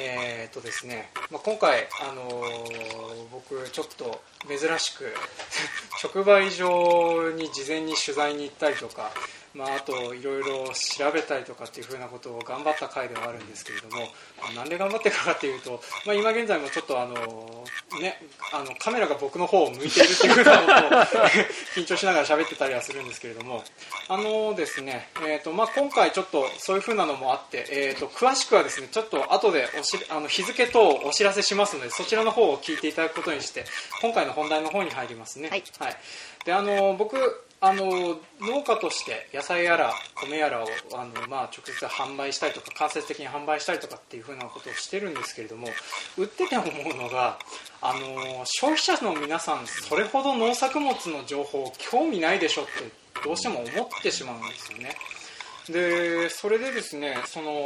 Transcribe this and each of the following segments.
えー、っとですね、まあ、今回、あのー、僕ちょっと珍しく直売所に事前に取材に行ったりとかまあ、あといろいろ調べたりとかっていうふうなことを頑張った回ではあるんですけれども、まあ、なんで頑張ってるかっていうと、まあ、今現在もちょっとあの、ね、あのカメラが僕の方を向いているっていうふうなことを 緊張しながら喋ってたりはするんですけれども。あのですね、えーとまあ、今回ちょっとそういうふうなのもあって、えーと、詳しくはですねちょっと後でおしあの日付等お知らせしますのでそちらの方を聞いていただくことにして今回の本題の方に入りますね。はい、はい、であの僕あの農家として野菜やら米やらをあの、まあ、直接販売したりとか間接的に販売したりとかっていうふうなことをしてるんですけれども売ってて思うのがあの消費者の皆さんそれほど農作物の情報興味ないでしょってどうしても思ってしまうんですよね。でそれでですねその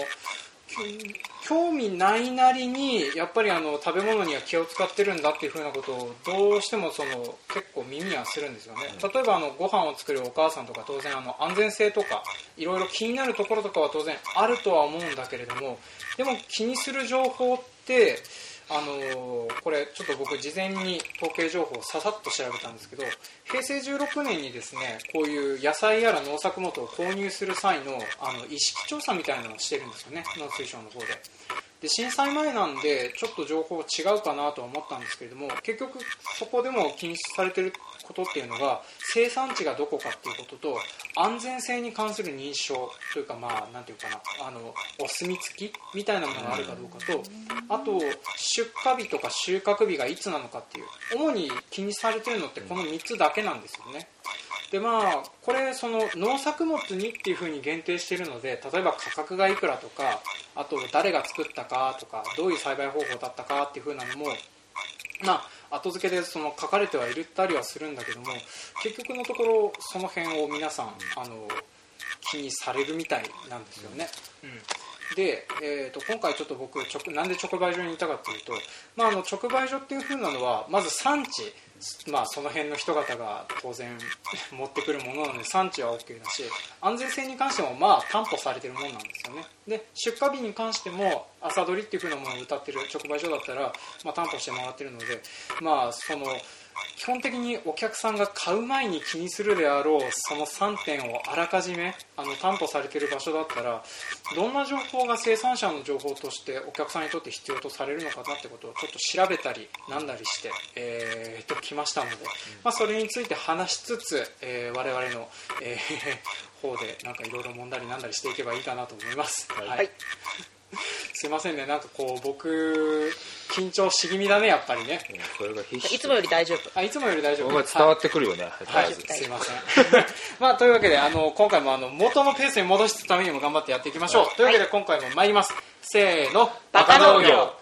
興味ないなりにやっぱりあの食べ物には気を使ってるんだっていうふうなことをどうしてもその結構耳はするんですよね。例えばあのご飯を作るお母さんとか当然あの安全性とかいろいろ気になるところとかは当然あるとは思うんだけれどもでも気にする情報ってあのこれちょっと僕事前に統計情報をささっと調べたんですけど平成16年にですねこういう野菜やら農作物を購入する際のあの意識調査みたいなのをしてるんですよね農水省の方で。で震災前なんでちょっと情報違うかなとは思ったんですけれども結局そこでも禁止されてることっていうのが生産地がどこかっていうことと安全性に関する認証というかまあなんていうかなあのお墨付きみたいなものがあるかどうかとあと出荷日とか収穫日がいつなのかっていう主に気にされてるのってこの3つだけなんですよね。でまあこれその農作物にっていうふうに限定しているので例えば価格がいくらとかあと誰が作ったかとかどういう栽培方法だったかっていうふうなのもまあ、後付けでその書かれてはいるったりはするんだけども結局のところその辺を皆さんあの気にされるみたいなんですよね。うんで、えーと、今回ちょっと僕直なんで直売所にいたかというと、まあ、あの直売所っていう風なのはまず産地まあ、その辺の人方が当然持ってくるものなので産地は OK だし安全性に関してもまあ担保されてるものなんですよね。で出荷日に関しても朝取りっていう風なものを歌ってる直売所だったら、まあ、担保してもらってるのでまあその基本的にお客さんが買う前に気にするであろうその3点をあらかじめあの担保されている場所だったらどんな情報が生産者の情報としてお客さんにとって必要とされるのかなってことをちょっと調べたりなんだりして、えー、ときましたので、まあ、それについて話しつつ、えー、我々の、えー、方でなんかいろいろ問題なんだりしていけばいいかなと思います。はい、はいすいませんね。なんかこう僕緊張し気味だねやっぱりね、それが必死いつもより大丈夫。あいつもより大丈夫。伝わってくるよね。はい、はい、すいません。まあというわけであの今回もあの元のペースに戻すためにも頑張ってやっていきましょう、はい、というわけで今回も参ります。せーの。バカ農業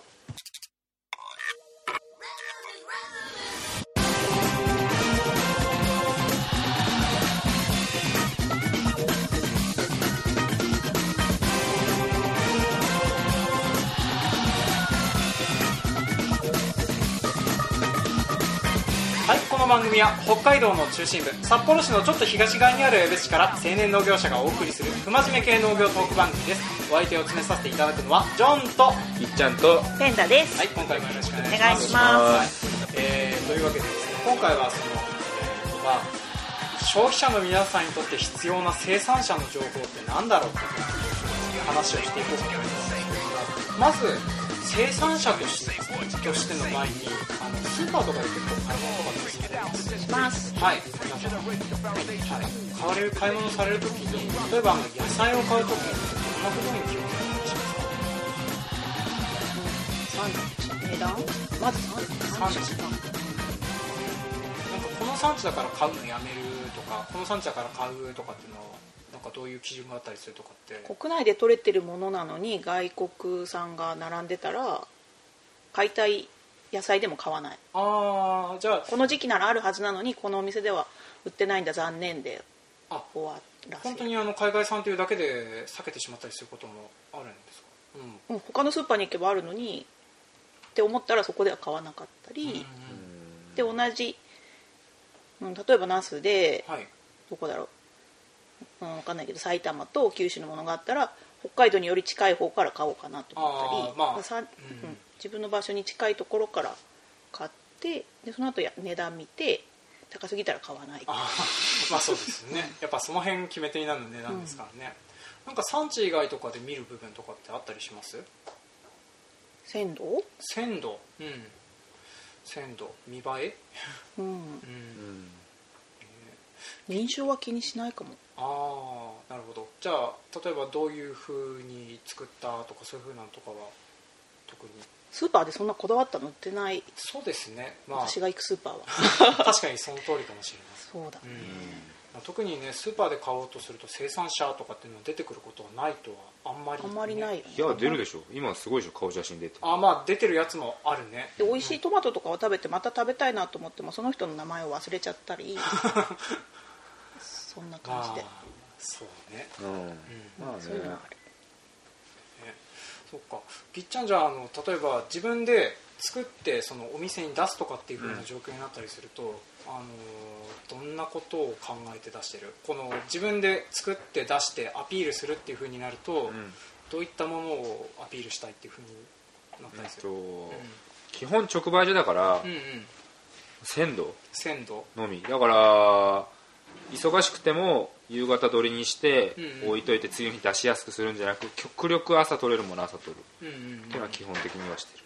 の番組は北海道の中心部札幌市のちょっと東側にある江別市から青年農業者がお送りする不真面目系農業トーク番組です。お相手を詰めさせていただくのはジョンといっちゃんとペンダです。はい今回もよろしくお願いします。えー、というわけでですね今回はその、えー、まあ消費者の皆さんにとって必要な生産者の情報って何だろうっていう話をしていこうと思います。まず生産者としてとしての前にあのスーパーとかで結構買い物とかってしますはい皆さん、はい、買われる買い物されるときに例えばあの野菜を買うときにどんなことに気をつけてらっしゃいますか産地値段まず産地産地なんかこの産地だから買うのやめるとかこの産地だから買うとかっていうのはなんかどういう基準があったりするとかって。国内で取れてるものなのに外国産が並んでたら買いたい野菜でも買わない。ああじゃあ。この時期ならあるはずなのにこのお店では売ってないんだ残念で。あ終わらせ本当にあの海外産というだけで避けてしまったりすることもあるんですか、うん、他のスーパーに行けばあるのにって思ったらそこでは買わなかったりで同じ、うん、例えばナスで、はい、どこだろう、うん、分かんないけど埼玉と九州のものがあったら北海道により近い方から買おうかなと思ったりまあさうん。うん自分の場所に近いところから買ってでその後や値段見て高すぎたら買わないあー まあそうですよね。やっぱその辺決め手になる値段ですからね、なんか産地以外とかで見る部分とかってあったりします？鮮度？鮮度。うん。鮮度。見栄え？うん。うん。うん認証は気にしないかも。ああなるほど。じゃあ例えばどういうふうに作ったとかそういうふうなのとかは特に。スーパーでそんなこだわったの売ってない？そうですね。まあ。私が行くスーパーは。確かにその通りかもしれません。そうだ。ね、まあ特にねスーパーで買おうとすると生産者とかっていうのは出てくることはないとはあんまり、あんまりないよね。いや出るでしょ。今すごいでしょ顔写真出て。あまあ出てるやつもあるね。で美味しいトマトとかを食べてまた食べたいなと思ってもその人の名前を忘れちゃったりそんな感じで、まあそうね。うん。まあねそういうのはある。ね。そっか。ぎっちゃんじゃああの例えば自分で作ってそのお店に出すとかっていう風な状況になったりすると、あのどんなことを考えて出してる？この自分で作って出してアピールするっていう風になると、うん。どういったものをアピールしたいっていう風になったりする、えっとうん。基本直売所だからうんうん。鮮度？鮮度。のみ。だから忙しくても夕方取りにして置いといて次の日出しやすくするんじゃなく極力朝取れるもの朝取る。っていうのは基本的にはしてる。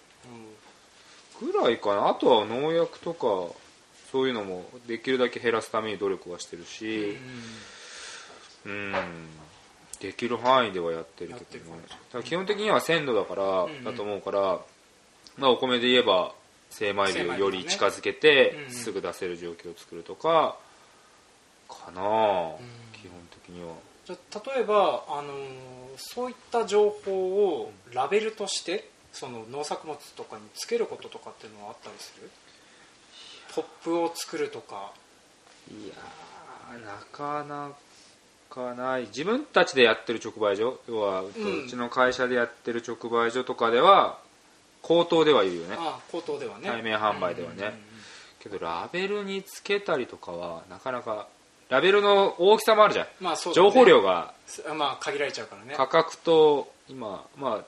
うん。ぐらいかな？あとは農薬とかそういうのもできるだけ減らすために努力はしてるしうんできる範囲ではやってるけどね。だ基本的には鮮度だからだと思うから、まあ、お米で言えば精米量より近づけてすぐ出せる状況を作るとかかなあ。基本的には。じゃあ例えば、あのーそういった情報をラベルとしてその農作物とかにつけることとかっていうのはあったりする？ポップを作るとか。いやーなかなかない。自分たちでやってる直売所要はううんちの会社でやってる直売所とかでは口頭では言うよね。ああ口頭ではね。対面販売ではね。うんうんうん。けどラベルにつけたりとかはなかなかラベルの大きさもあるじゃん、まあそうだね。情報量が。すまあ限られちゃうからね。価格と今まあ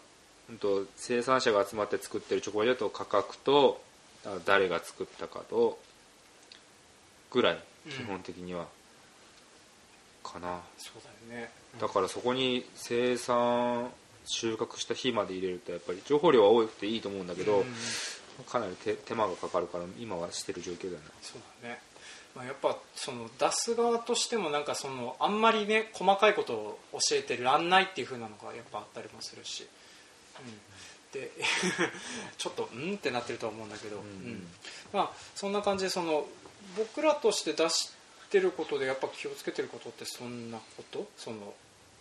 生産者が集まって作ってる直売所だと価格とあ誰が作ったかとぐらいうん基本的には、かな。そうだよね。だからそこに生産収穫した日まで入れるとやっぱり情報量は多くていいと思うんだけど、うん。かなり手手間がかかるから今はしてる状況だなそうだね、まあ、やっぱその出す側としてもなんかそのあんまりね細かいことを教えてらんないっていう風なのがやっぱあったりもするし、うん、で ちょっとうんってなってるとは思うんだけど、うん。まあ、そんな感じでその僕らとして出してることでやっぱ気をつけてることってそんなこと？その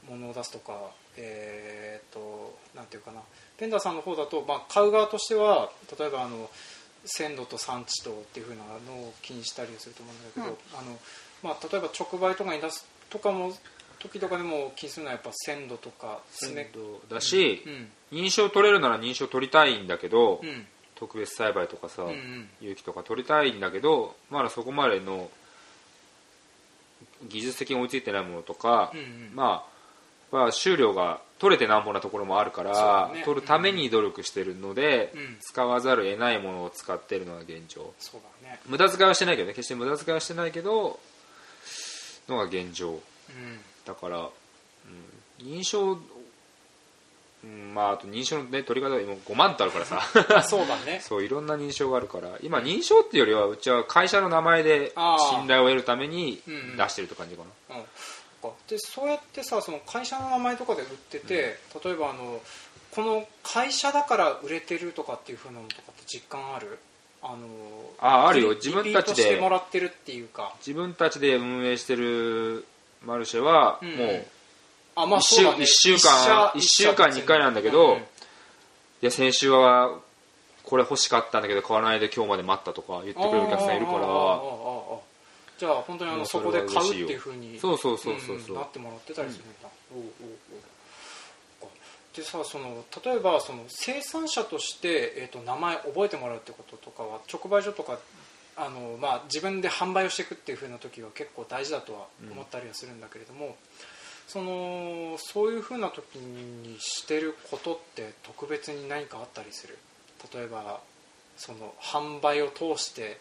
物を出すとかえー、となんていうかな。ペンダーさんの方だと、まあ、買う側としては例えばあの鮮度と産地とっていう風なのを気にしたりすると思うんだけど、あのまあ、例えば直売とかに出すとかも時とかでも気にするのはやっぱ鮮度とかスネだし、うん認証取れるなら認証取りたいんだけど、うん。特別栽培とかさ、うんうん。有機とか取りたいんだけどまだそこまでの技術的に追いついてないものとか、うんうん。まあまあ収量が取れてなんぼなところもあるから、ね。取るために努力してるので、うん。使わざるを得ないものを使ってるのが現状。そうだね。無駄遣いはしてないけどね決して無駄遣いはしてないけどのが現状。うんだから、うん、認証、うん、まああと認証の、ね、取り方が今5万とあるからさ。あそうだね。そういろんな認証があるから。今認証っていうよりはうちは会社の名前で信頼を得るためにうんうん。出してるって感じかな、うん。そっかでそうやってさその会社の名前とかで売ってて、例えばあのこの会社だから売れてるとかっていうふうなのとかって実感ある？あのああるよ。リ自分たちでリピートしてもらってるっていうか。自分たちで運営してるマルシェはうん。もうあまあ1週,、そうだね。一週間一週間に1回なんだけど、うん。いや先週はこれ欲しかったんだけど買わないで今日まで待ったとか言ってくれるお客さんいるからあーあーあーあーじゃあ本当にあのそこで買うっては嬉しいよいうふうにそうそうそうそうそうなってもらってたりするんだ、おうおうおうでさその例えばその生産者として、えー、と名前覚えてもらうってこととかは直売所とかあの、まあ、自分で販売をしていくっていうふうな時は結構大事だとは思ったりはするんだけれども、そのそういうふうな時にしてることって特別に何かあったりする？例えばその販売を通して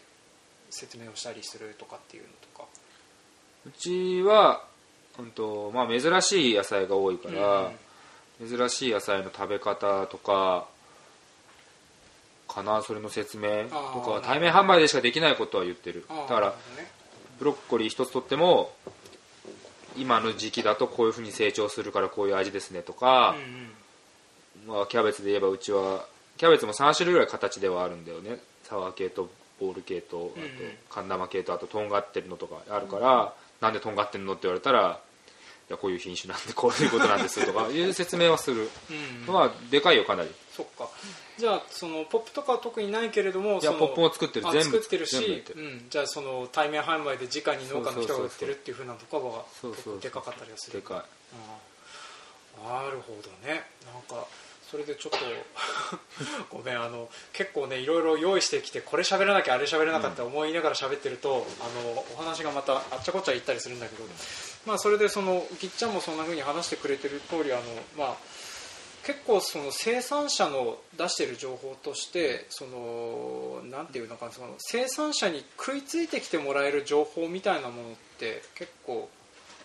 説明をしたりするとかっていうのとか。うちは、うんとまあ、珍しい野菜が多いから、珍しい野菜の食べ方とかかなそれの説明とか対面販売でしかできないことは言ってる。だからブロッコリー一つとっても今の時期だとこういうふうに成長するからこういう味ですねとか、まあ、キャベツで言えばうちはキャベツも3種類ぐらい形ではあるんだよね。サワー系とボール系とあとうんうん。カンナマ系とあととんがってるのとかあるから、なんでとんがってるのって言われたらいやこういう品種なんでこういうことなんですとかいう説明はする。うん。うんのはでかいよかなり。そっか。じゃあそのポップとかは特にないけれどもそのいやポップも作ってる。あ全部作ってるしうん、じゃあその対面販売で直に農家の人が売ってるっていうふうなところはそうそうそう。でかかったりはする。でかい。あーなるほどね。なんかそれでちょっと ごめんあの結構ねいろいろ用意してきてこれ喋らなきゃあれ喋らなかった思いながら喋ってると、あのお話がまたあっちゃこっちゃ言ったりするんだけど、まあ、それでそのぎっちゃんもそんな風に話してくれてる通りあのまあ結構その生産者の出している情報としてそのなていうのかその生産者に食いついてきてもらえる情報みたいなものって結構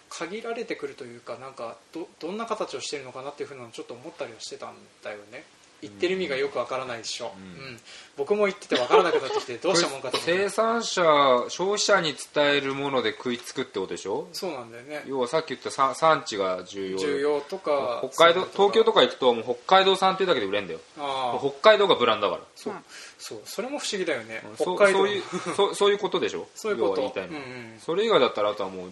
限られてくるというかなんかどどんな形をしてるのかなっていうふうなちょっと思ったりはしてたんだよね。言ってる意味がよくわからないでしょ、うん。僕も言っててわからなくなってきてどうしたもんかと生産者消費者に伝えるもので食いつくってことでしょ？そうなんだよね。要はさっき言った産産地が重要。重要とか北海道東京とかか行くともう北海道産っていうだけで売れんだよ。北海道がブランドだから。そう。そう。それも不思議だよね。そう北海道。そういう そうそういうことでしょ？そういうこと。言いたいのは、うんうん。それ以外だったらあとはもう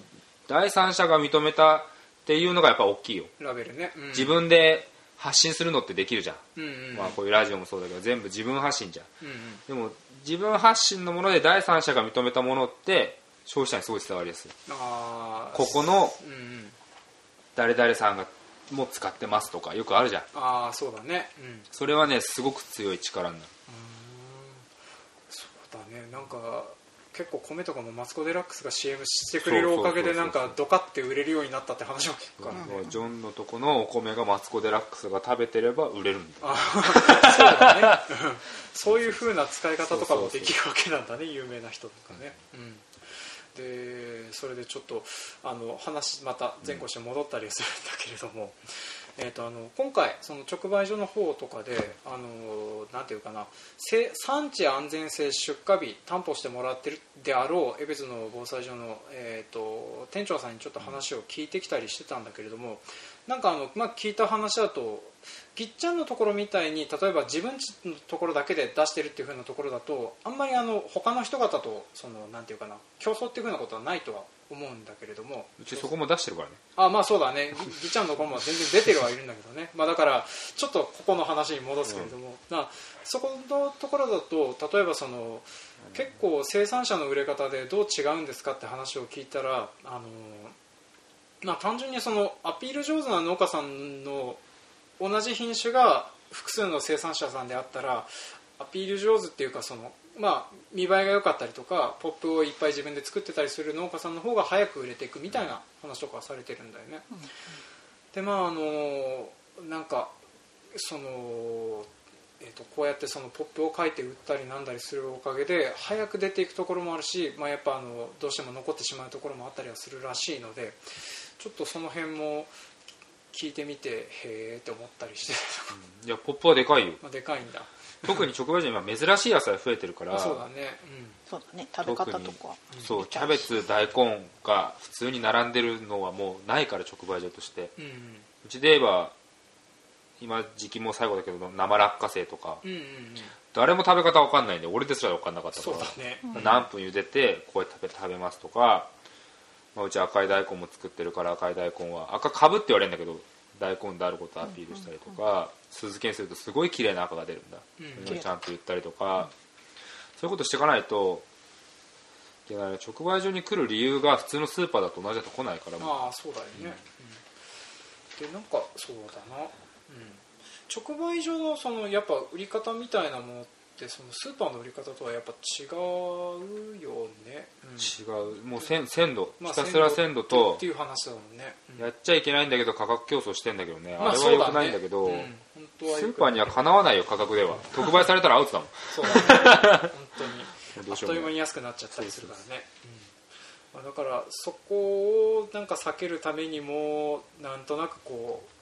第三者が認めたっていうのがやっぱ大きいよ、ラベルね、うん。自分で発信するのってできるじゃん、うんうんまあ、こういうラジオもそうだけど全部自分発信じゃん。うんうん。でも自分発信のもので第三者が認めたものって消費者にすごい伝わりやすい。ここの誰々さんがもう使ってますとかよくあるじゃん。ああそうだね。うん。それはねすごく強い力になる。そうだね。なんか結構米とかもマツコ・デラックスが CM してくれるおかげでなんかドカって売れるようになったって話も聞くからねジョンのとこのお米がマツコ・デラックスが食べてれば売れるんだあそうだねうんそう。いう風な使い方とかもできるわけなんだね有名な人とかね、う。ん、でそれでちょっとあの話また前後して戻ったりするんだけれども、えー、とあの今回その直売所の方とかであのなんていうかな産地安全性出荷日担保してもらってるであろう江別の防災所の、えー、と店長さんにちょっと話を聞いてきたりしてたんだけれどもなんかあの、まあ、聞いた話だとぎっちゃんのところみたいに例えば自分ちのところだけで出してるっていう風なところだとあんまりあの他の人方とそのなんていうかな競争っていう風なことはないとは思うんだけれども。うちそこも出してるからね。あまあそうだね。ぎちゃんのところも全然出てるはいるんだけどね、まあ、だからちょっとここの話に戻すけれども、まあそこのところだと例えばその結構生産者の売れ方でどう違うんですかって話を聞いたらあのまあ、単純にそのアピール上手な農家さんの同じ品種が複数の生産者さんであったらアピール上手っていうかその、まあ、見栄えが良かったりとかポップをいっぱい自分で作ってたりする農家さんの方が早く売れていくみたいな話とかされてるんだよね。でまああのなんかそのえー、とこうやってそのポップを書いて売ったりなんだりするおかげで早く出ていくところもあるし、まあ、やっぱあのどうしても残ってしまうところもあったりはするらしいのでちょっとその辺も聞いてみてへえって思ったりして、いやポップはでかいよ。まあ、でかいんだ。特に直売所に今珍しい野菜増えてるから。そうだね。そうだね。食べ方とかそうキャベツ大根が普通に並んでるのはもうないから直売所として。うんうん。うちで言えば今時期も最後だけど生落花生とか。うんうんうん。誰も食べ方わかんないんで俺ですらわかんなかったかそうらだね。何分茹でてこうやって食べ食べますとか、まあ、うち赤い大根も作ってるから赤い大根は赤かぶって言われるんだけど大根であることをアピールしたりとか酢漬けにするとすごい綺麗な赤が出るんだ、うん。ちゃんと言ったりとか、そういうことしていかないといけな直売所に来る理由が普通のスーパーだと同じだと来ないからもう。まあそうだよね、うん。でなんかそうだな、うん、直売所のそのやっぱ売り方みたいなものってそのスーパーの売り方とはやっぱ違うよね、うん、違う。もう鮮鮮度。まあひたすら鮮度と。っていう話だもんね、うん。やっちゃいけないんだけど価格競争してんだけどね、まああれは良くないんだけど、ね。うん。スーパーにはかなわないよ価格では。特売されたらアウトだもん。そうだね。本当に。あっという間に安くなっちゃったりするからね。だからそこをなんか避けるためにもなんとなくこう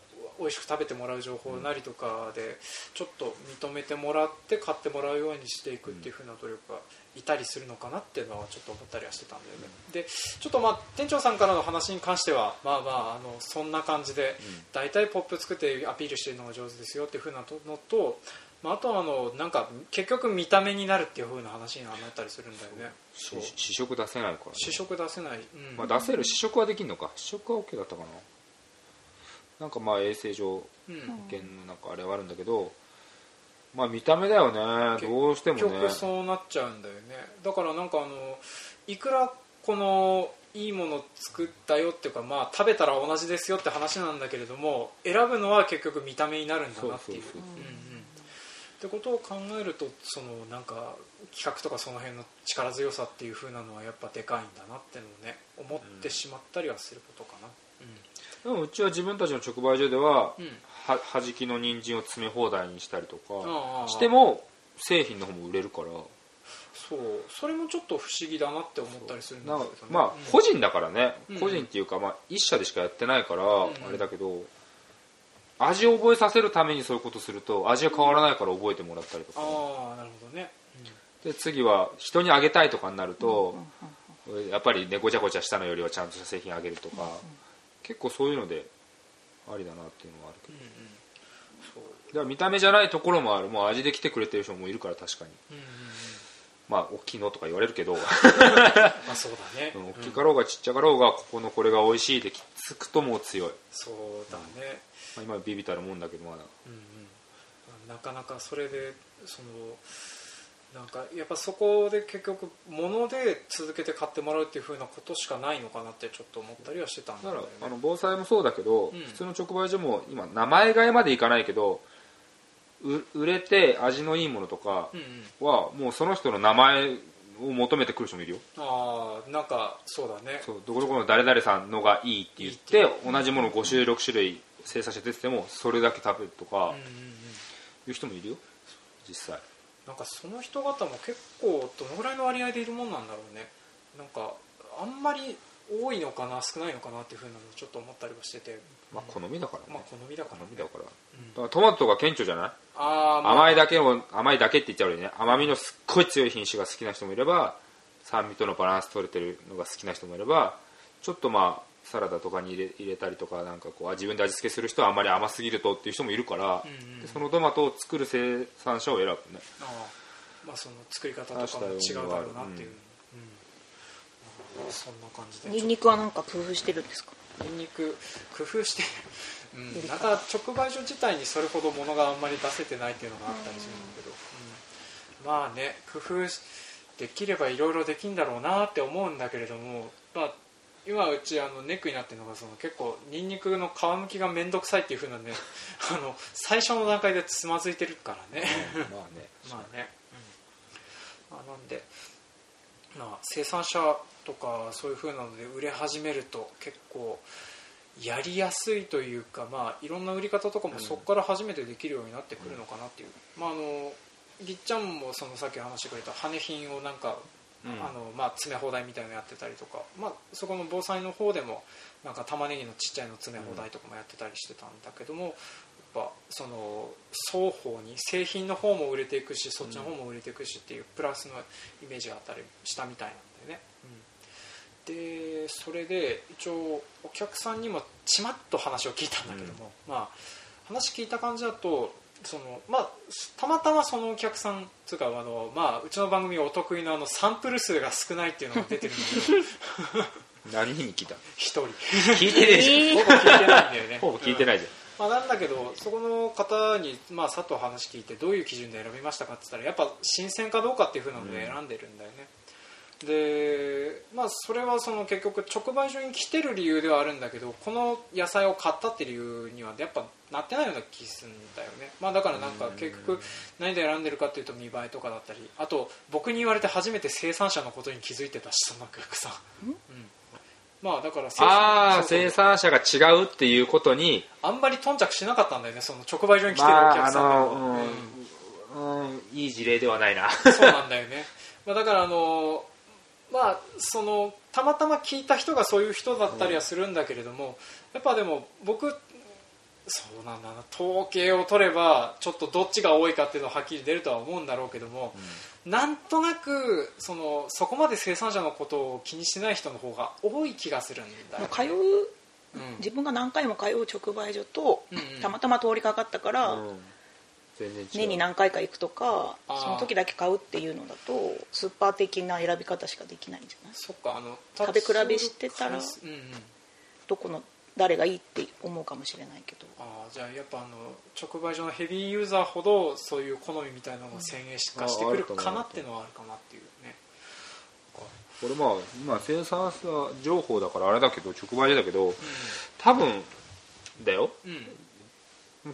美味しく食べてもらう情報なりとかでちょっと認めてもらって買ってもらうようにしていくっていう風な努力がいたりするのかなっていうのはちょっと思ったりはしてたんだよね。でちょっとまあ店長さんからの話に関してはまあまああのそんな感じで大体ポップ作ってアピールしてるのが上手ですよっていう風なのとまあ、あとはあのなんか結局見た目になるっていう風な話になったりするんだよね。試食出せないからね、試食出せない、うん。まあ、出せる試食はできるのか。試食は OK だったかななんかまあ衛生上うん。保険のなんかあれはあるんだけどまあ見た目だよね。どうしても結ね局そうなっちゃうんだよね。だからなんかあのいくらこのいいもの作ったよっていうかまあ食べたら同じですよって話なんだけれども選ぶのは結局見た目になるんだなっていう。ってことを考えるとそのなんか企画とかその辺の力強さっていう風なのはやっぱでかいんだなってのをね思ってしまったりはすることかなでもうちは自分たちの直売所では、うん、うんははじきの人参を詰め放題にしたりとかしても製品の方も売れるから。そう。それもちょっと不思議だなって思ったりするんだなけどね。まあうん。個人だからね、うん。個人っていうか、まあ、一社でしかやってないからん。あれだけど、味を覚えさせるためにそういうことすると味が変わらないから覚えてもらったりとか。ああなるほどね、で次は人にあげたいとかになると、やっぱりねごちゃごちゃしたのよりはちゃんとした製品あげるとか、結構そういうのでありだなっていうのはあるけど。うんうん。そう。だから見た目じゃないところもある。もう味で来てくれてる人もいるから確かに。うんうんうん。まあ大きいのとか言われるけど。まあそうだね、うん大きうんかろうがちっちゃかろうがここのこれが美味しいできつくともう強い、そうだね、まあ、今ビビたるもんだけどまだ。うんうん、なかなかそれでそのなんかやっぱそこで結局物で続けて買ってもらうっていう風なことしかないのかなってちょっと思ったりはしてたんだね。からあの防災もそうだけど、うん。普通の直売所も今名前替えまでいかないけどう売れて味のいいものとかうんうん。はもうその人の名前を求めてくる人もいるよ。ああなんかそうだね。そうどこどこの誰々さんのがいいって言ってて同じもの5種類6種類生産して出ててもそれだけ食べるとかうんうんうん。いう人もいるよ実際なんかその人方も結構どのぐらいの割合でいるもんなんだろうね。なんかあんまり多いのかな少ないのかなっていうふうなのちょっと思ったりはしてて。まあ好みだからね。まあ好みだから。ね好みだから。だうん。からトマトが顕著じゃない？あー、まあ、甘いだけを甘いだけって言っちゃうよね。甘みのすっごい強い品種が好きな人もいれば酸味とのバランス取れてるのが好きな人もいればちょっとまあサラダとかに入れ入れたりとかなんかこうあ自分で味付けする人はあんまり甘すぎるとっていう人もいるから、うんうんでそのトマトを作る生産者を選ぶね。ああ。まあその作り方とかも違うだろうなっていう、うん。うん。そんな感じで。ニンニクはなんか工夫してるんですか？ニンニク 工夫してうん、なんか直売所自体にそれほど物があんまり出せてないっていうのがあったりするんだけど、うん。まあね工夫できればいろいろできんだろうなって思うんだけれども、まあ、今うちあのネックになってるのがその結構ニンニクの皮むきが面倒くさいっていう風なね あの最初の段階でつまずいてるからね。まあねまあね、うん。まあ、なんで、まあ、生産者とかそういう風なので売れ始めると結構やりやすいというか、まあ、いろんな売り方とかもそこから初めてできるようになってくるのかなっていう、まあ、あのぎっちゃんもそのさっき話してくれた羽品をなんか、うんあのまあ、詰め放題みたいなのやってたりとか、まあ、そこの防災の方でもなんか玉ねぎのちっちゃいの詰め放題とかもやってたりしてたんだけども、やっぱその双方に製品の方も売れていくしそっちの方も売れていくしっていうプラスのイメージがあったりしたみたいなんだよね、うん、でそれで一応お客さんにもちまっと話を聞いたんだけども、まあ話聞いた感じだとそのまあたまたまそのお客さんつうかあの、まあ、うちの番組お得意のあのサンプル数が少ないっていうのが出てるんだけど。何に聞いた一人。聞いてねえじ ほぼ聞いてないんだよね。ゃんほぼ聞いてないじゃん、まあ、なんだけどそこの方に、まあ、佐藤話聞いてどういう基準で選びましたかって言ったらやっぱ新鮮かどうかっていうふうなので選んでるんだよね、でまあそれはその結局直売所に来てる理由ではあるんだけどこの野菜を買ったって理由にはやっぱなってないような気するんだよね、まあ、だからなんか結局何で選んでるかっていうと見栄えとかだったりあと僕に言われて初めて生産者のことに気づいてたしその客さん、うん、まあだから生ああそうそう生産者が違うっていうことに。あんまり頓着しなかったんだよねその直売所に来てるおまあ客さん。ん、うんいい事例ではないな。そうなんだよね、まあ、だからあのまあそのたまたま聞いた人がそういう人だったりはするんだけれども、やっぱでも僕そうなんだな統計を取ればちょっとどっちが多いかっていうのははっきり出るとは思うんだろうけども、なんとなくそのそこまで生産者のことを気にしてない人の方が多い気がするんだよ、通ううん。自分が何回も通う直売所と、うんうん。たまたま通りかかったから、うん年に何回か行くとかその時だけ買うっていうのだとスーパー的な選び方しかできないんじゃない？そっかあの食べ比べしてたらうんうん。どこの誰がいいって思うかもしれないけど。あーじゃあやっぱあの直売所のヘビーユーザーほどそういう好みみたいなのが先鋭化してくるかなっていうのはあるかなっていうね。これまあ今生産者情報だからあれだけど直売所だけど多分だよ。うん、うん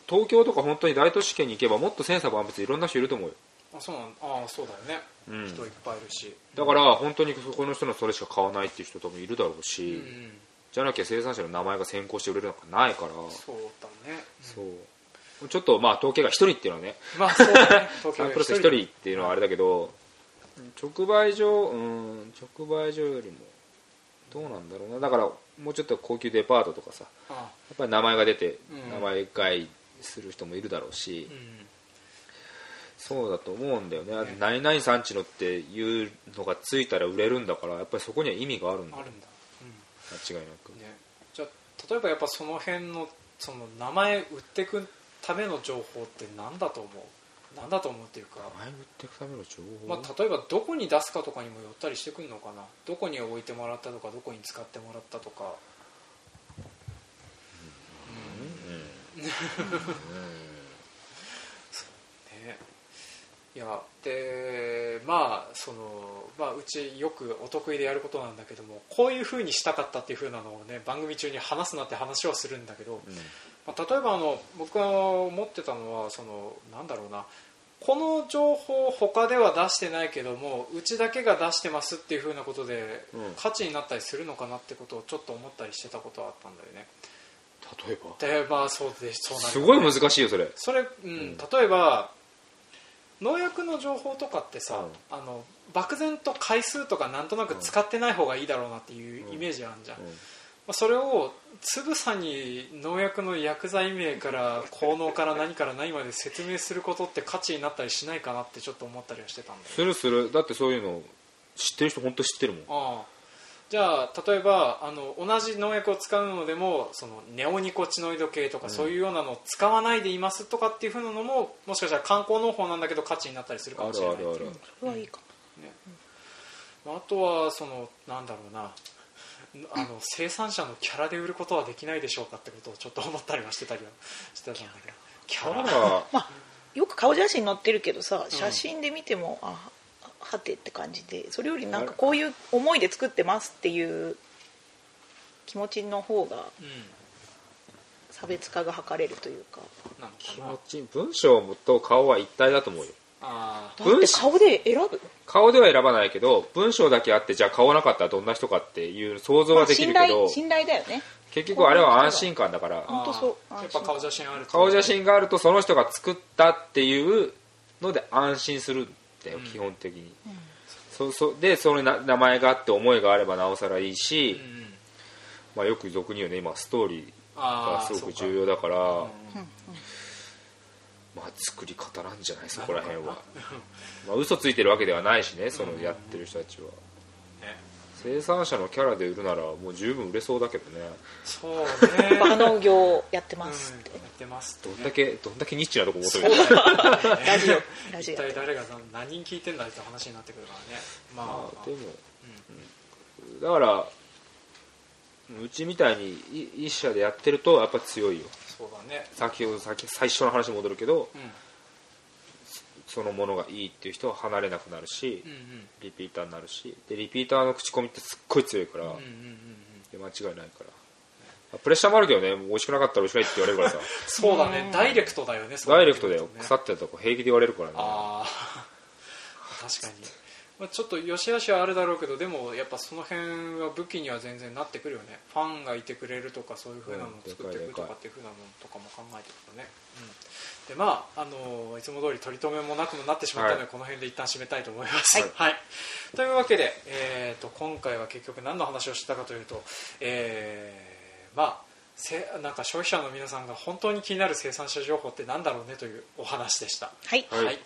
東京とか本当に大都市圏に行けばもっと千差万別いろんな人いると思うよ。あそうなんああそうだよね、うん。人いっぱいいるし。だから本当にそこの人のそれしか買わないっていう人多分いるだろううんし、うん。じゃなきゃ生産者の名前が先行して売れるのかないから。そうだね、そう。ちょっとまあ統計が1人っていうのはね。まあそうだね。東サンプルス1京人っていうのはあれだけど直売所うん直売所よりもどうなんだろうな。だからもうちょっと高級デパートとかさあやっぱり名前が出てうん。名前買いする人もいるだろうし、うん。そうだと思うんだよね。何々産地のっていうのがついたら売れるんだからやっぱりそこには意味があるんだ。よあるんだ、間違いなく。うんね、じゃあ例えばやっぱその辺のその名前売っていくための情報って何だと思う？何だと思うっていうか。名前売っていくための情報、まあ、例えばどこに出すかとかにもよったりしてくるのかな？どこに置いてもらったとかどこに使ってもらったとか、そう。ね。いやでまあその、まあ、うちよくお得意でやることなんだけどもこういうふうにしたかったっていうふうなのをね番組中に話すなって話はするんだけど、うん。まあ、例えばあの僕が思ってたのはそのなんだろうなこの情報を他では出してないけどもうちだけが出してますっていうふうなことでうん。価値になったりするのかなってことをちょっと思ったりしてたことはあったんだよね例えば？でまあそうでそうなるすごい難しいよそれ。それ、うん。例えば農薬の情報とかってさ、うん。あの漠然と回数とかなんとなく使ってない方がいいだろうなっていうイメージあるじゃん、まあ、それをつぶさに農薬の薬剤名から効能から何から何まで説明することって価値になったりしないかなってちょっと思ったりはしてたんだよするする。だってそういうの知ってる人本当知ってるもん。ああじゃあ例えばあの同じ農薬を使うのでもそのネオニコチノイド系とか、そういうようなのを使わないでいますとかっていうふうなのももしかしたら観光農法なんだけど価値になったりするかあもしれないるあるあるそれはいいかね。あとはそのなんだろうな。あの生産者のキャラで売ることはできないでしょうかってことをちょっと思ったりはしてたりは してたんだけど。キャラ？だからまあよく顔写真載ってるけどさ写真で見ても、あはてって感じでそれよりなんかこういう思いで作ってますっていう気持ちの方がうん差別化が図れるというか。気持ち文章と顔は一体だと思うよ。あだって顔で選ぶ？顔では選ばないけど文章だけあってじゃあ顔なかったらどんな人かっていう想像はできるまあけど、信頼信頼だよね。結局あれは安心感だから。あ本当そう。やっぱ顔写真あると。顔写真があるとその人が作ったっていうので安心するんだよ、うん。基本的に、そうそうでそのな名前があって思いがあればなおさらいいし、うんまあ、よく俗に言うね今ストーリーああがすごく重要だからまあ、作り方なんじゃないそこら辺は。まあ嘘ついてるわけではないしねそのやってる人たちは。ね生産者のキャラで売るならもう十分売れそうだけどね。そうね。バカ農業やってうんやますって、ってますどんだけどんだけニッチなとこ持ってるだよ。ラジオラジ一オ体誰が何人聞いてんだって話になってくるからね。まあ、まあでも、うん。だからうちみたいにい一社でやってるとやっぱ強いよ。そうだね。先ほど先最初の話に戻るけどうんそのものがいいっていう人は離れなくなるし、うんうん。リピーターになるしでリピーターの口コミってすっごい強いから、うんうんうんで間違いないから。プレッシャーもあるけどね美味しくなかったら美味しくないって言われるからさ。そうだね。ダイレクトだよねダイレクトだよ。ね。腐ってたとこ平気で言われるからね。ああ確かに、まあ、ちょっと良し悪しはあるだろうけどでもやっぱその辺は武器には全然なってくるよね。ファンがいてくれるとかそういう風なのを作っていくとかっていう風なのとかも考えていくとね、うん、でまああのいつも通り取り留めもなくもなってしまったので、はい。この辺で一旦締めたいと思います、はい。というわけで、えー、と今回は結局何の話をしたかというと、えーまあせなんか消費者の皆さんが本当に気になる生産者情報って何だろうねというお話でした。はい。はい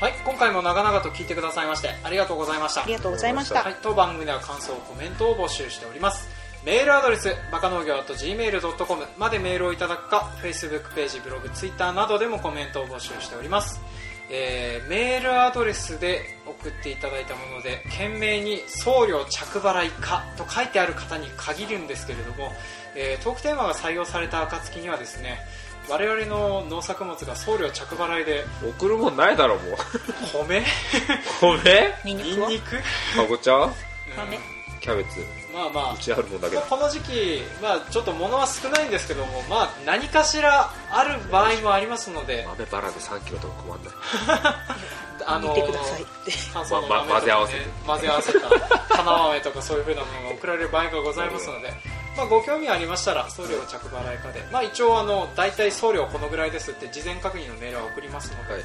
はいはい、今回も長々と聞いてくださいましてありがとうございました。ありがとうございました。はい、当番組では感想コメントを募集しております。メールアドレスバカ農業 .gmail.com までメールをいただくか Facebook ページブログ Twitter などでもコメントを募集しております、えーメールアドレスで送っていただいたもので懸命に送料着払いかと書いてある方に限るんですけれども、えートークテーマが採用された暁にはですね我々の農作物が送料着払いで送るもんないだろもう。米？米？ニンニク？はニかぼちゃ？うん豆。キャベツ。まあまあ。うちあるもんだけど。この時期、まあ、ちょっと物は少ないんですけども、まあ、何かしらある場合もありますので、豆バラで3キロとか困んない。あの見てくださいって。乾燥のまま混ぜ合わせて。混ぜ合わせた花豆とかそういう風なものが送られる場合がございますので、まあ、ご興味ありましたら送料着払いかで、まあ、一応あの大体送料このぐらいですって事前確認のメールは送りますので、はい。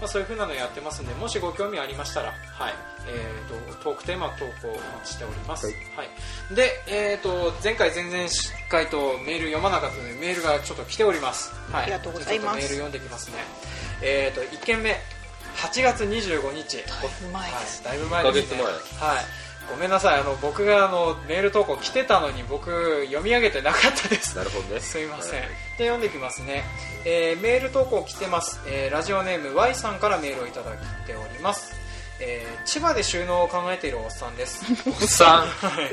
まあ、そういう風なのやってますのでもしご興味ありましたら、はい。えー、とトークテーマ投稿お待ちしております、ははい。いで、えー、と前回前々回とメール読まなかったのでメールがちょっと来ております、はい、ありがとうございます。ちょっとメール読んできますね、えー、と1件目。8月25日。だいぶ前ですはい、だいぶ前ですね。はいごめんなさい。あの僕があのメール投稿来てたのに僕読み上げてなかったです。なるほどね。すいません、はい。で読んできますね、えーメール投稿来てます、えーラジオネーム Y さんからメールをいただいております、えー千葉で収納を考えているおっさんです。おっさん。はい。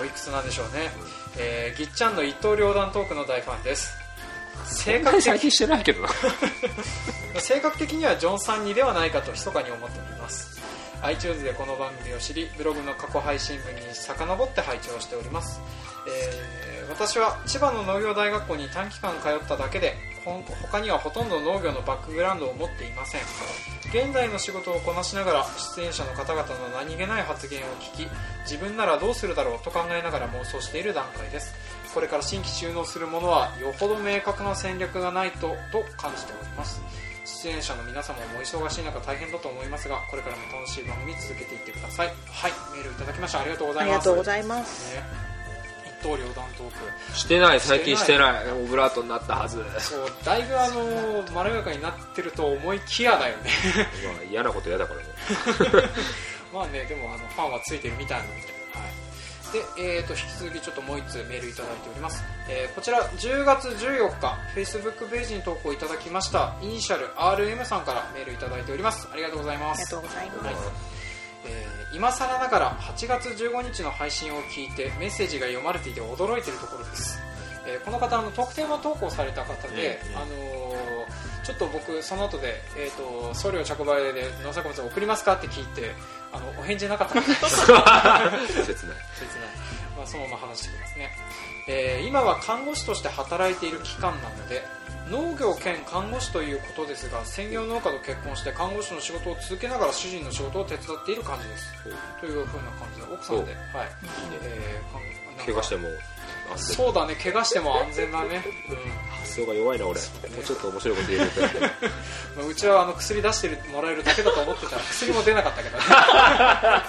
おいくつなんでしょうね、えーぎっちゃんの一刀両断トークの大ファンです。性格的 性格的にはジョンさんにではないかと密かに思っております iTunes でこの番組を知りブログの過去配信分に遡って拝聴しております、えー私は千葉の農業大学校に短期間通っただけで他にはほとんど農業のバックグラウンドを持っていません。現在の仕事をこなしながら出演者の方々の何気ない発言を聞き自分ならどうするだろうと考えながら妄想している段階です。これから新規収納するものはよほど明確な戦略がないとと感じております。出演者の皆様もお忙しい中大変だと思いますがこれからも楽しい番組続けていってください。はいメールいただきました。ありがとうございます。ありがとうございます。ね。一刀両断トーク。してない最近してない。オブラートになったはず。まそうだいぶあのまろやかになってると思いきやだよね。あ嫌なこと嫌だからねまあねでもあのファンはついてるみたいなので、はい、で、えー、と引き続きちょっともう1通メールいただいております、えーこちら10月14日 Facebook ページに投稿いただきましたイニシャル RM さんからメールいただいております。ありがとうございます。ありがとうございます、はい。えー今更ながら8月15日の配信を聞いてメッセージが読まれていて驚いているところです、えーこの方あの特典を投稿された方で、あのーちょっと僕その後で、えー、と送料着払いで農作物を送りますかって聞いてあのお返事なかったんです切ない。切ない、まあ、そのまま話してきますね、えー今は看護師として働いている期間なので農業兼看護師ということですが専業農家と結婚して看護師の仕事を続けながら主人の仕事を手伝っている感じです。というふうな感じで奥さんで、はい。えーかんなんか怪我してもそうだね怪我しても安全だね、発想が弱いな俺。もうちょっと面白いこと言えるとうんまあ、うちはあの薬出してるもらえるだけだと思ってたら薬も出なかったけどね、はい、じゃあ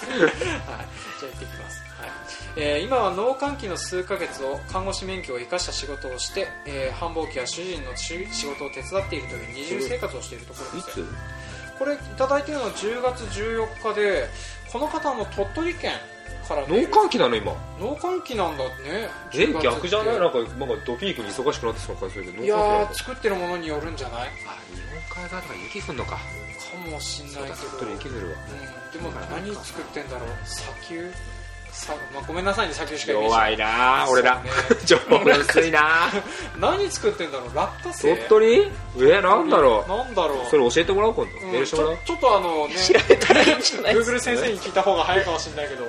行ってきます、はい。えー今は農閑期の数ヶ月を看護師免許を生かした仕事をして、えー繁忙期や主人の仕仕事を手伝っているという二重生活をしているところいです。つ？これいただいているのは10月14日でこの方の鳥取県から農閑期なの今。農閑期なんだね。え10月逆じゃない？なんかなんかドピークに忙しくなってそうな感じするけどいや農閑期なんだー作ってるものによるんじゃない？あ日本海側とか雪降んのか。かもしんないけど。そうだ鳥取雪降るわ。うん、でも何作ってんだろう？砂丘？さ、まあ、ごめんなさいね先ほどしかイメージ弱いな俺らそうね。情薄いな 何作ってんだろう？落花生？鳥取？えなんだろなんだろう？うそれ教えてもらおう今度。うん。メールしてもらおう。ちょちょっとあのね Google 先生に聞いた方が早いかもしれないけど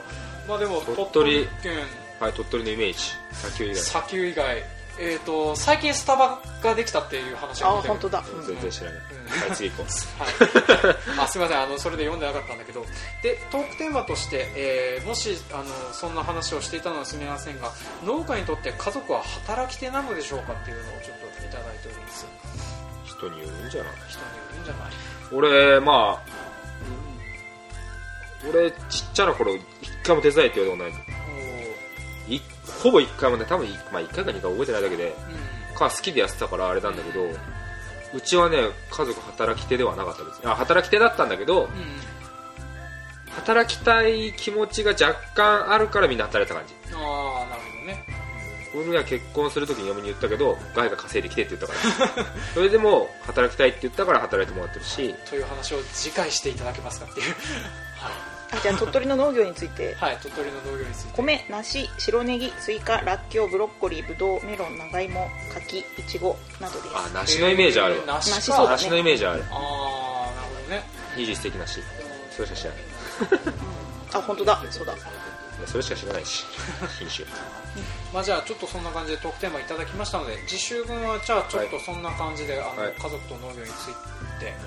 まあでも鳥取県。はい鳥取のイメージ。砂丘以外。砂丘以外。えー、と最近スタバができたっていう話を聞いたけど。あ本当だ、うん。全然知らない、うん。はい次行こう。はい、あすみません。あのそれで読んでなかったんだけど。でトークテーマとして、えーもしあのそんな話をしていたのはすみませんが農家にとって家族は働き手なのでしょうかっていうのをちょっといただいております。人によるんじゃない？人によるんじゃない？俺まあ俺ちっちゃな頃一回も手伝いって言われたことないいほぼ一回もね多分いまあ、1回か2回覚えてないだけでうん。か好きでやってたからあれなんだけどうちはね家族働き手ではなかったですあ働き手だったんだけどうん働きたい気持ちが若干あるからみんな働いた感じああなるほどね俺には結婚するときに嫁に言ったけどガイが稼いできてって言ったからそれでも働きたいって言ったから働いてもらってるしという話を次回していただけますかっていうはあ じゃあ鳥取の農業について。い、はい、鳥取の農業について。米梨白ネギスイカらっきょうブロッコリーぶどうメロン長芋柿いちごなどです。あ梨のイメージあるわ、えー梨か。梨そうだね。梨のイメージある。ああなるほどね。21世紀梨それしか知らない。いあ本当だ。そうだ。やそれしか知らないし。品種。まあ、じゃあちょっとそんな感じでトークテーマいただきましたので次週分はじゃあちょっとそんな感じで、あのはい。家族と農業について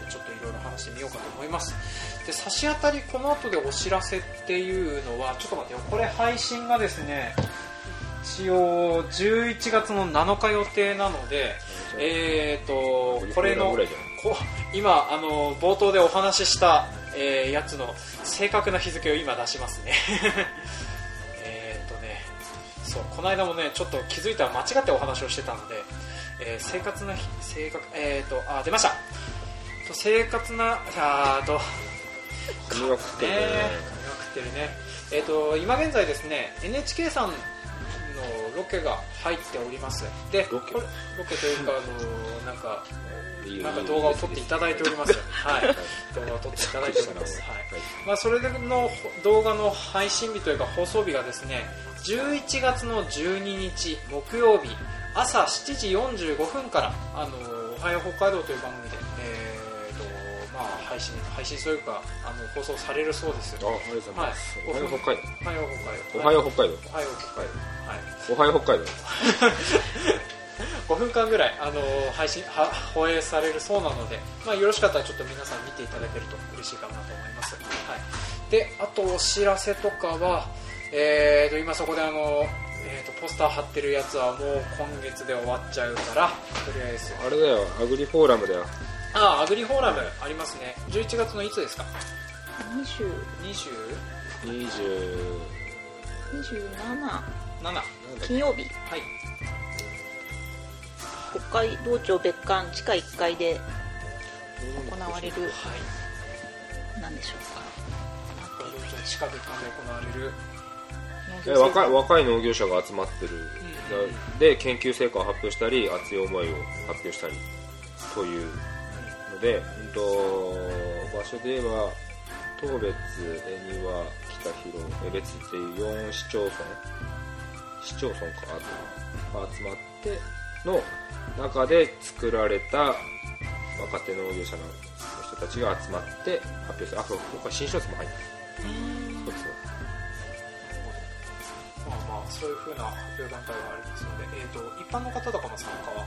ちょっといろいろ話してみようかと思います。で差し当たりこの後でお知らせっていうのはちょっと待ってよ。これ配信がですね一応11月の7日予定なのでえーとこれの今あの冒頭でお話しした、えーやつの正確な日付を今出しますね。えーっとねそうこの間もねちょっと気づいたら間違ってお話をしてたので、えー生活な日正確えーっとあ出ましたと生活なあーと髪が食ってるねね髪が食ってるねえーっと今現在ですね NHK さんのロケが入っておりますでロケ？ロケというかあのなんかなんか動画を撮っていただいております。はい。動画を撮っていただいております。はい。まあそれの動画の配信日というか放送日がですね、11月の12日木曜日朝7時45分からあのおはよう北海道という番組でまあ配信配信というかあの放送されるそうです。あありがとうございます、はい。おはよう北海おはよう北海道。道おはよう北海道。おはよう北海道。はい。おはよう北海道。5分間ぐらいあの配信は放映されるそうなので、まあ、よろしかったらちょっと皆さん見ていただけると嬉しいかなと思います、はい、であとお知らせとかは、えー、と今そこであの、えー、とポスター貼ってるやつはもう今月で終わっちゃうからとりあえず。あれだよ。アグリフォーラムだよああアグリフォーラムありますね。11月のいつですか？20 27 20 27金曜日。はい。北海道庁別館地下1階で行われる。はい。何でしょうか。地下別館で行われる。え若い若い農業者が集まってる、うん。で研究成果を発表したり熱い思いを発表したりというので、うんと場所で言えば当別恵庭北広江別っていう4市町村市町村かあと集まっての中で作られた若手農業者の人たちが集まって発表する。あそう今回新書も入ってる。そうですまあまあそういうふうな発表段階がありますので、えー、と一般の方とかも参加は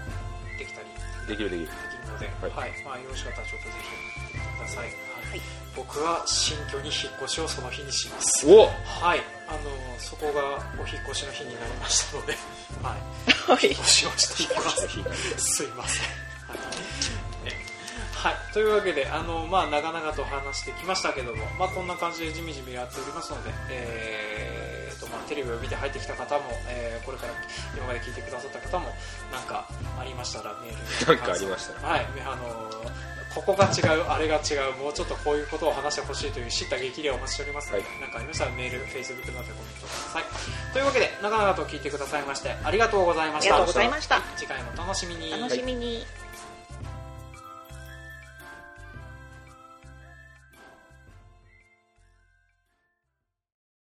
できたりできるできる。できるので、ははい。いまあ、よろしかったらちょっとぜひ見てください、はい。はい僕は新居に引っ越しをその日にします。おはい。あのそこがお引っ越しの日になりましたので、はい、はい。引っ越しをしていきます。すいません。はい。ねはい、というわけであの、まあ、長々と話してきましたけども、まあ、こんな感じでじみじみやっておりますので、えーとまあ、テレビを見て入ってきた方も、えーこれから今まで聞いてくださった方も何かありましたらメール。なんかありましたら。はい。あのここが違うあれが違うもうちょっとこういうことを話してほしいという知った激励をお待ちしております。ので、はい。何かありましたらメール Facebook などでコメントください。というわけで長々と聞いてくださいましてありがとうございました。ありがとうございました。次回もお楽しみに。楽しみに、